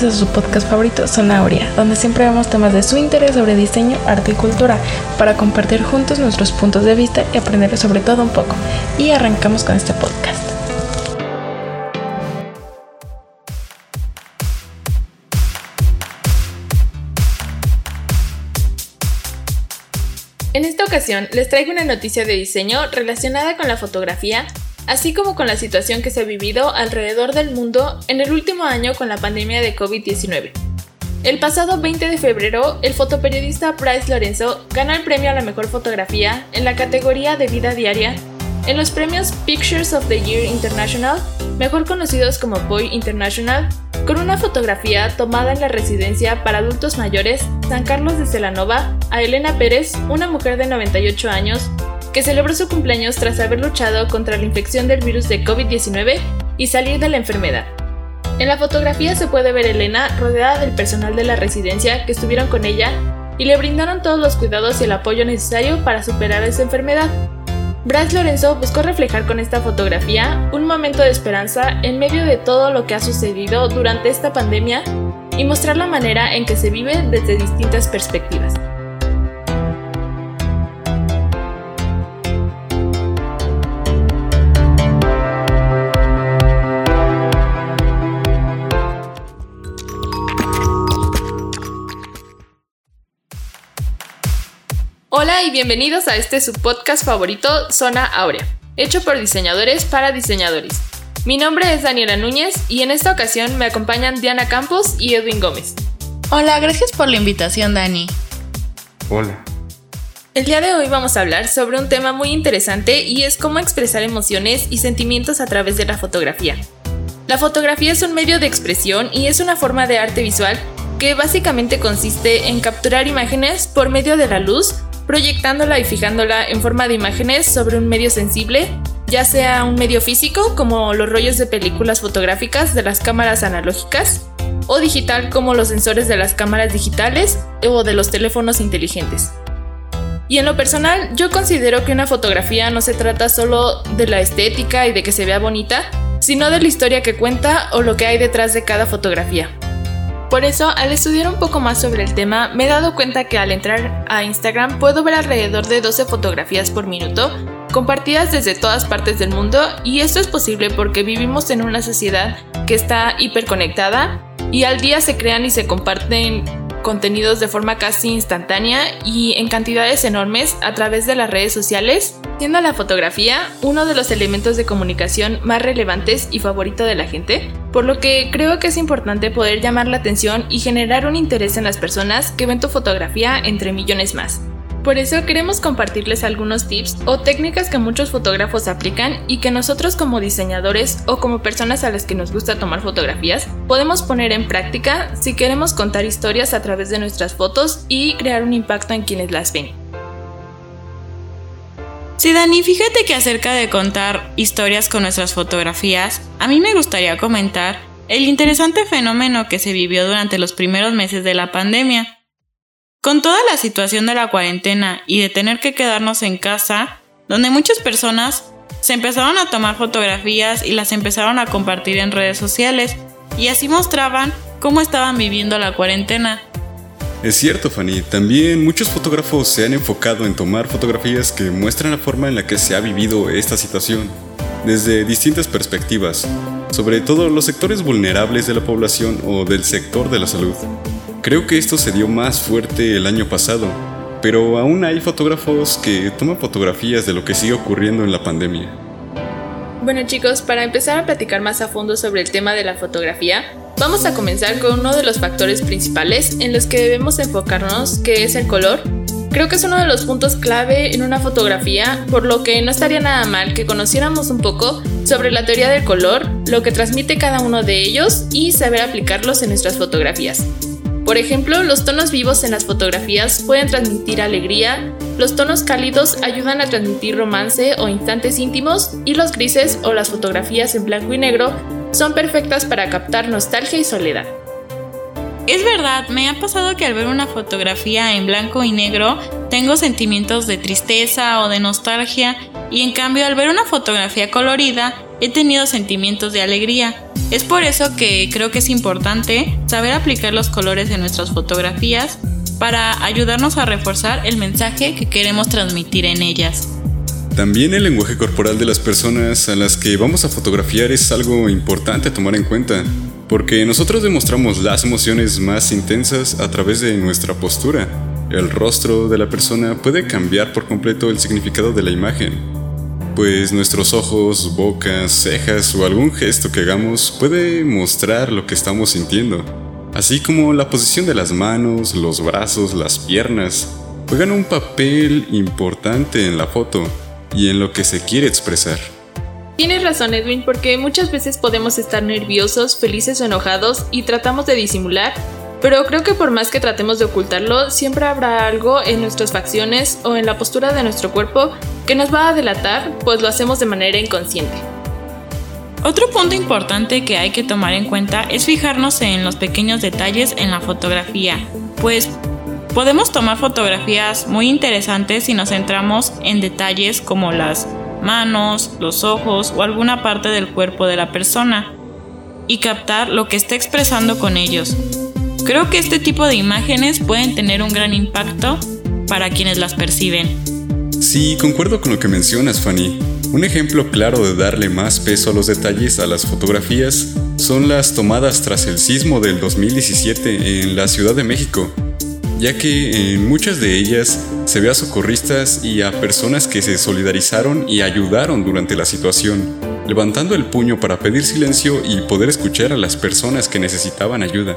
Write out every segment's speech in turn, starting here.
bienvenidos a su podcast favorito, Zona Aurea, donde siempre vemos temas de su interés sobre diseño, arte y cultura, para compartir juntos nuestros puntos de vista y aprender sobre todo un poco. Y arrancamos con este podcast. En esta ocasión les traigo una noticia de diseño relacionada con la fotografía así como con la situación que se ha vivido alrededor del mundo en el último año con la pandemia de COVID-19. El pasado 20 de febrero, el fotoperiodista Bryce Lorenzo ganó el premio a la mejor fotografía en la categoría de vida diaria en los premios Pictures of the Year International, mejor conocidos como Boy International, con una fotografía tomada en la residencia para adultos mayores San Carlos de Celanova a Elena Pérez, una mujer de 98 años, que celebró su cumpleaños tras haber luchado contra la infección del virus de COVID-19 y salir de la enfermedad. En la fotografía se puede ver Elena rodeada del personal de la residencia que estuvieron con ella y le brindaron todos los cuidados y el apoyo necesario para superar esa enfermedad. Bryce Lorenzo buscó reflejar con esta fotografía un momento de esperanza en medio de todo lo que ha sucedido durante esta pandemia y mostrar la manera en que se vive desde distintas perspectivas. Y bienvenidos a este su podcast favorito, Zona Aurea, hecho por diseñadores para diseñadores. Mi nombre es Daniela Núñez y en esta ocasión me acompañan Diana Campos y Edwin Gómez. Hola, gracias por la invitación, Dani. Hola. El día de hoy vamos a hablar sobre un tema muy interesante y es cómo expresar emociones y sentimientos a través de la fotografía. La fotografía es un medio de expresión y es una forma de arte visual que básicamente consiste en capturar imágenes por medio de la luz proyectándola y fijándola en forma de imágenes sobre un medio sensible, ya sea un medio físico como los rollos de películas fotográficas de las cámaras analógicas, o digital como los sensores de las cámaras digitales o de los teléfonos inteligentes. Y en lo personal, yo considero que una fotografía no se trata solo de la estética y de que se vea bonita, sino de la historia que cuenta o lo que hay detrás de cada fotografía. Por eso, al estudiar un poco más sobre el tema, me he dado cuenta que al entrar a Instagram puedo ver alrededor de 12 fotografías por minuto, compartidas desde todas partes del mundo, y esto es posible porque vivimos en una sociedad que está hiperconectada y al día se crean y se comparten contenidos de forma casi instantánea y en cantidades enormes a través de las redes sociales, siendo la fotografía uno de los elementos de comunicación más relevantes y favorito de la gente, por lo que creo que es importante poder llamar la atención y generar un interés en las personas que ven tu fotografía entre millones más. Por eso queremos compartirles algunos tips o técnicas que muchos fotógrafos aplican y que nosotros como diseñadores o como personas a las que nos gusta tomar fotografías podemos poner en práctica si queremos contar historias a través de nuestras fotos y crear un impacto en quienes las ven. Sí, Dani, fíjate que acerca de contar historias con nuestras fotografías, a mí me gustaría comentar el interesante fenómeno que se vivió durante los primeros meses de la pandemia con toda la situación de la cuarentena y de tener que quedarnos en casa, donde muchas personas se empezaron a tomar fotografías y las empezaron a compartir en redes sociales, y así mostraban cómo estaban viviendo la cuarentena. Es cierto, Fanny. También muchos fotógrafos se han enfocado en tomar fotografías que muestran la forma en la que se ha vivido esta situación, desde distintas perspectivas, sobre todo los sectores vulnerables de la población o del sector de la salud. Creo que esto se dio más fuerte el año pasado, pero aún hay fotógrafos que toman fotografías de lo que sigue ocurriendo en la pandemia. Bueno chicos, para empezar a platicar más a fondo sobre el tema de la fotografía, vamos a comenzar con uno de los factores principales en los que debemos enfocarnos, que es el color. Creo que es uno de los puntos clave en una fotografía, por lo que no estaría nada mal que conociéramos un poco sobre la teoría del color, lo que transmite cada uno de ellos y saber aplicarlos en nuestras fotografías. Por ejemplo, los tonos vivos en las fotografías pueden transmitir alegría, los tonos cálidos ayudan a transmitir romance o instantes íntimos y los grises o las fotografías en blanco y negro son perfectas para captar nostalgia y soledad. Es verdad, me ha pasado que al ver una fotografía en blanco y negro tengo sentimientos de tristeza o de nostalgia y en cambio al ver una fotografía colorida he tenido sentimientos de alegría. Es por eso que creo que es importante saber aplicar los colores en nuestras fotografías para ayudarnos a reforzar el mensaje que queremos transmitir en ellas. También el lenguaje corporal de las personas a las que vamos a fotografiar es algo importante tomar en cuenta, porque nosotros demostramos las emociones más intensas a través de nuestra postura. El rostro de la persona puede cambiar por completo el significado de la imagen, pues nuestros ojos, bocas, cejas o algún gesto que hagamos puede mostrar lo que estamos sintiendo, así como la posición de las manos, los brazos, las piernas, juegan un papel importante en la foto y en lo que se quiere expresar. Tienes razón Edwin, porque muchas veces podemos estar nerviosos, felices o enojados y tratamos de disimular, pero creo que por más que tratemos de ocultarlo, siempre habrá algo en nuestras facciones o en la postura de nuestro cuerpo que nos va a delatar, pues lo hacemos de manera inconsciente. Otro punto importante que hay que tomar en cuenta es fijarnos en los pequeños detalles en la fotografía, pues podemos tomar fotografías muy interesantes si nos centramos en detalles como las manos, los ojos o alguna parte del cuerpo de la persona y captar lo que está expresando con ellos. Creo que este tipo de imágenes pueden tener un gran impacto para quienes las perciben. Sí, concuerdo con lo que mencionas, Fanny. Un ejemplo claro de darle más peso a los detalles a las fotografías son las tomadas tras el sismo del 2017 en la Ciudad de México, ya que en muchas de ellas se ve a socorristas y a personas que se solidarizaron y ayudaron durante la situación, levantando el puño para pedir silencio y poder escuchar a las personas que necesitaban ayuda.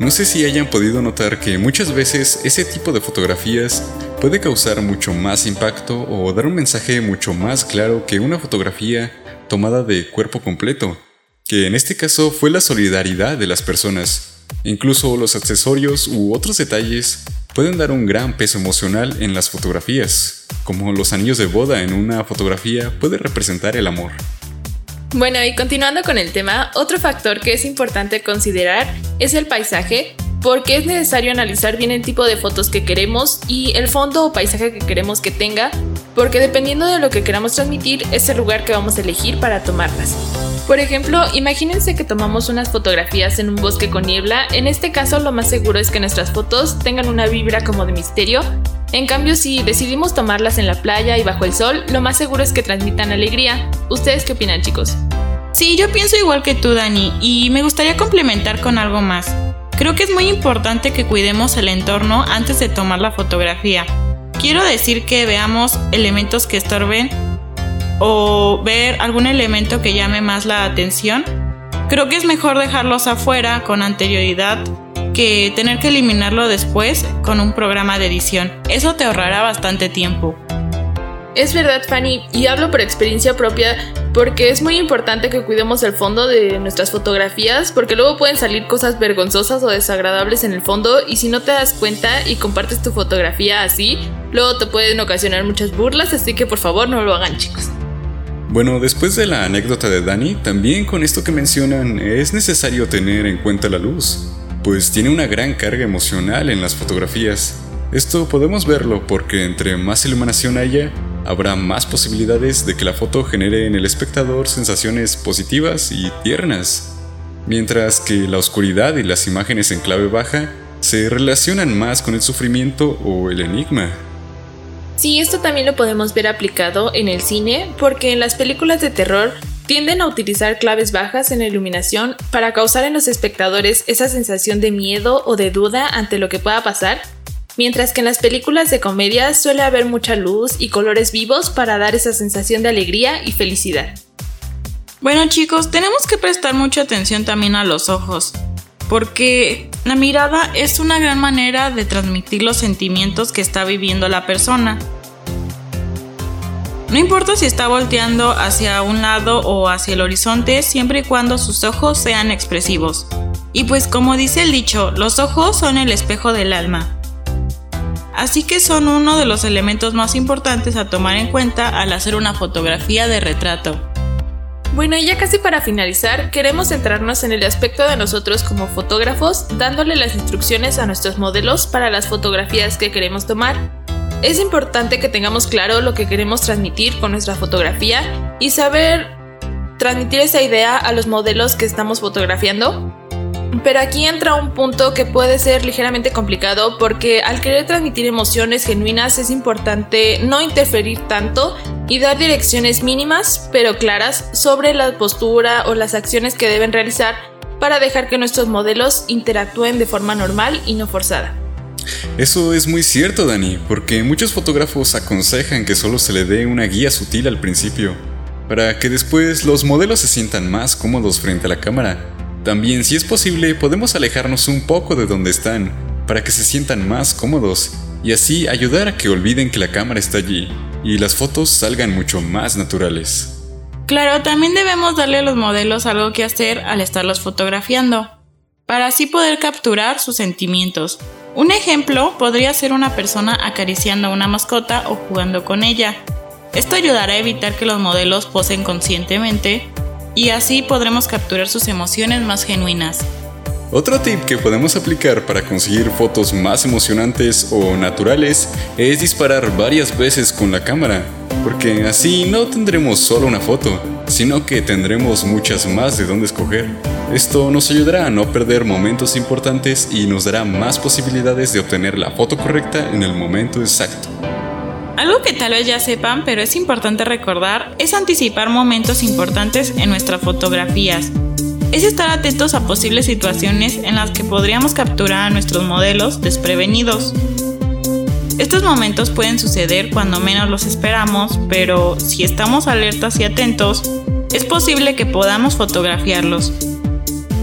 No sé si hayan podido notar que muchas veces ese tipo de fotografías puede causar mucho más impacto o dar un mensaje mucho más claro que una fotografía tomada de cuerpo completo, que en este caso fue la solidaridad de las personas Incluso los accesorios u otros detalles pueden dar un gran peso emocional en las fotografías, como los anillos de boda en una fotografía puede representar el amor. Bueno, y continuando con el tema, otro factor que es importante considerar es el paisaje, porque es necesario analizar bien el tipo de fotos que queremos y el fondo o paisaje que queremos que tenga, porque dependiendo de lo que queramos transmitir es el lugar que vamos a elegir para tomarlas. Por ejemplo, imagínense que tomamos unas fotografías en un bosque con niebla, en este caso lo más seguro es que nuestras fotos tengan una vibra como de misterio, en cambio si decidimos tomarlas en la playa y bajo el sol, lo más seguro es que transmitan alegría. ¿Ustedes qué opinan chicos? Sí, yo pienso igual que tú Dani, y me gustaría complementar con algo más. Creo que es muy importante que cuidemos el entorno antes de tomar la fotografía. Quiero decir que veamos elementos que estorben o ver algún elemento que llame más la atención, creo que es mejor dejarlos afuera con anterioridad que tener que eliminarlo después con un programa de edición. Eso te ahorrará bastante tiempo. Es verdad, Fanny, y hablo por experiencia propia porque es muy importante que cuidemos el fondo de nuestras fotografías porque luego pueden salir cosas vergonzosas o desagradables en el fondo y si no te das cuenta y compartes tu fotografía así, luego te pueden ocasionar muchas burlas, así que por favor no lo hagan chicos. Bueno, después de la anécdota de Dani, también con esto que mencionan es necesario tener en cuenta la luz, pues tiene una gran carga emocional en las fotografías. Esto podemos verlo porque entre más iluminación haya, habrá más posibilidades de que la foto genere en el espectador sensaciones positivas y tiernas, mientras que la oscuridad y las imágenes en clave baja se relacionan más con el sufrimiento o el enigma. Sí, esto también lo podemos ver aplicado en el cine, porque en las películas de terror tienden a utilizar claves bajas en la iluminación para causar en los espectadores esa sensación de miedo o de duda ante lo que pueda pasar, mientras que en las películas de comedia suele haber mucha luz y colores vivos para dar esa sensación de alegría y felicidad. Bueno chicos, tenemos que prestar mucha atención también a los ojos, porque la mirada es una gran manera de transmitir los sentimientos que está viviendo la persona. No importa si está volteando hacia un lado o hacia el horizonte, siempre y cuando sus ojos sean expresivos. Y pues como dice el dicho, los ojos son el espejo del alma. Así que son uno de los elementos más importantes a tomar en cuenta al hacer una fotografía de retrato. Bueno, y ya casi para finalizar, queremos centrarnos en el aspecto de nosotros como fotógrafos, dándole las instrucciones a nuestros modelos para las fotografías que queremos tomar. Es importante que tengamos claro lo que queremos transmitir con nuestra fotografía y saber transmitir esa idea a los modelos que estamos fotografiando. Pero aquí entra un punto que puede ser ligeramente complicado porque al querer transmitir emociones genuinas es importante no interferir tanto y dar direcciones mínimas pero claras sobre la postura o las acciones que deben realizar para dejar que nuestros modelos interactúen de forma normal y no forzada. Eso es muy cierto, Dani, porque muchos fotógrafos aconsejan que solo se le dé una guía sutil al principio, para que después los modelos se sientan más cómodos frente a la cámara. También, si es posible, podemos alejarnos un poco de donde están, para que se sientan más cómodos, y así ayudar a que olviden que la cámara está allí, y las fotos salgan mucho más naturales. Claro, también debemos darle a los modelos algo que hacer al estarlos fotografiando, para así poder capturar sus sentimientos. Un ejemplo podría ser una persona acariciando a una mascota o jugando con ella. Esto ayudará a evitar que los modelos posen conscientemente y así podremos capturar sus emociones más genuinas. Otro tip que podemos aplicar para conseguir fotos más emocionantes o naturales es disparar varias veces con la cámara porque así no tendremos solo una foto, sino que tendremos muchas más de dónde escoger. Esto nos ayudará a no perder momentos importantes y nos dará más posibilidades de obtener la foto correcta en el momento exacto. Algo que tal vez ya sepan, pero es importante recordar, es anticipar momentos importantes en nuestras fotografías. Es estar atentos a posibles situaciones en las que podríamos capturar a nuestros modelos desprevenidos. Estos momentos pueden suceder cuando menos los esperamos, pero si estamos alertas y atentos, es posible que podamos fotografiarlos.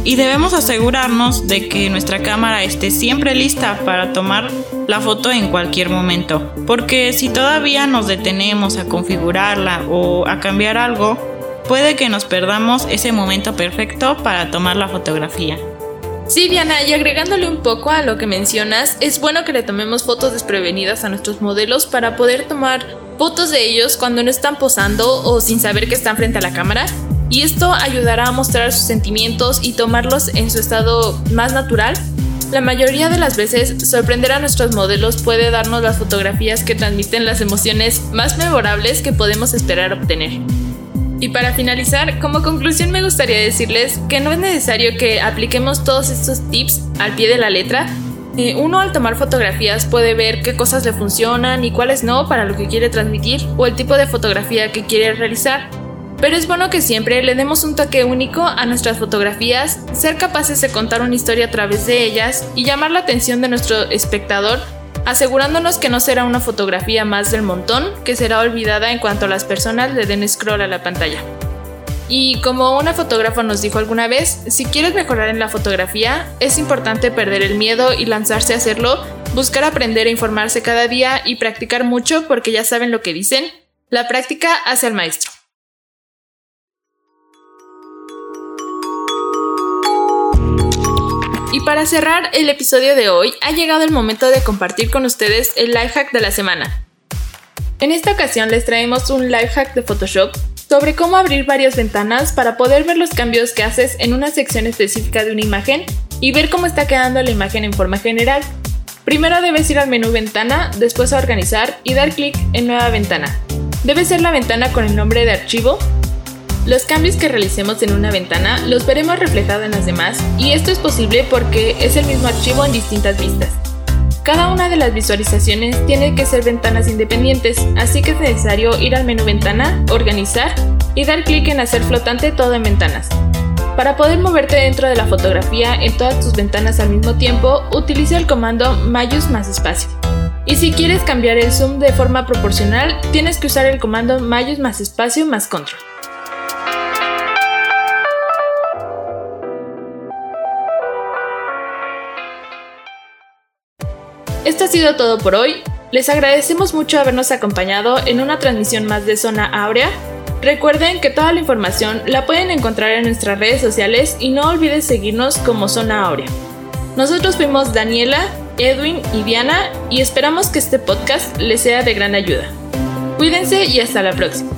Y debemos asegurarnos de que nuestra cámara esté siempre lista para tomar la foto en cualquier momento, porque si todavía nos detenemos a configurarla o a cambiar algo, puede que nos perdamos ese momento perfecto para tomar la fotografía. Sí, Diana, y agregándole un poco a lo que mencionas, es bueno que le tomemos fotos desprevenidas a nuestros modelos para poder tomar fotos de ellos cuando no están posando o sin saber que están frente a la cámara. Y esto ayudará a mostrar sus sentimientos y tomarlos en su estado más natural. La mayoría de las veces, sorprender a nuestros modelos puede darnos las fotografías que transmiten las emociones más memorables que podemos esperar obtener. Y para finalizar, como conclusión me gustaría decirles que no es necesario que apliquemos todos estos tips al pie de la letra. Eh, uno al tomar fotografías puede ver qué cosas le funcionan y cuáles no para lo que quiere transmitir o el tipo de fotografía que quiere realizar. Pero es bueno que siempre le demos un toque único a nuestras fotografías, ser capaces de contar una historia a través de ellas y llamar la atención de nuestro espectador asegurándonos que no será una fotografía más del montón que será olvidada en cuanto las personas le den scroll a la pantalla. Y como una fotógrafa nos dijo alguna vez, si quieres mejorar en la fotografía, es importante perder el miedo y lanzarse a hacerlo, buscar aprender e informarse cada día y practicar mucho porque ya saben lo que dicen, la práctica hace al maestro. Y para cerrar el episodio de hoy, ha llegado el momento de compartir con ustedes el life hack de la semana. En esta ocasión les traemos un life hack de Photoshop sobre cómo abrir varias ventanas para poder ver los cambios que haces en una sección específica de una imagen y ver cómo está quedando la imagen en forma general. Primero debes ir al menú Ventana, después a Organizar y dar clic en Nueva ventana. Debe ser la ventana con el nombre de archivo los cambios que realicemos en una ventana los veremos reflejados en las demás y esto es posible porque es el mismo archivo en distintas vistas. Cada una de las visualizaciones tiene que ser ventanas independientes, así que es necesario ir al menú Ventana, Organizar y dar clic en Hacer flotante todo en ventanas. Para poder moverte dentro de la fotografía en todas tus ventanas al mismo tiempo, utiliza el comando Mayus más espacio. Y si quieres cambiar el zoom de forma proporcional, tienes que usar el comando Mayus más espacio más control. Esto ha sido todo por hoy. Les agradecemos mucho habernos acompañado en una transmisión más de Zona Áurea. Recuerden que toda la información la pueden encontrar en nuestras redes sociales y no olviden seguirnos como Zona Áurea. Nosotros fuimos Daniela, Edwin y Diana y esperamos que este podcast les sea de gran ayuda. Cuídense y hasta la próxima.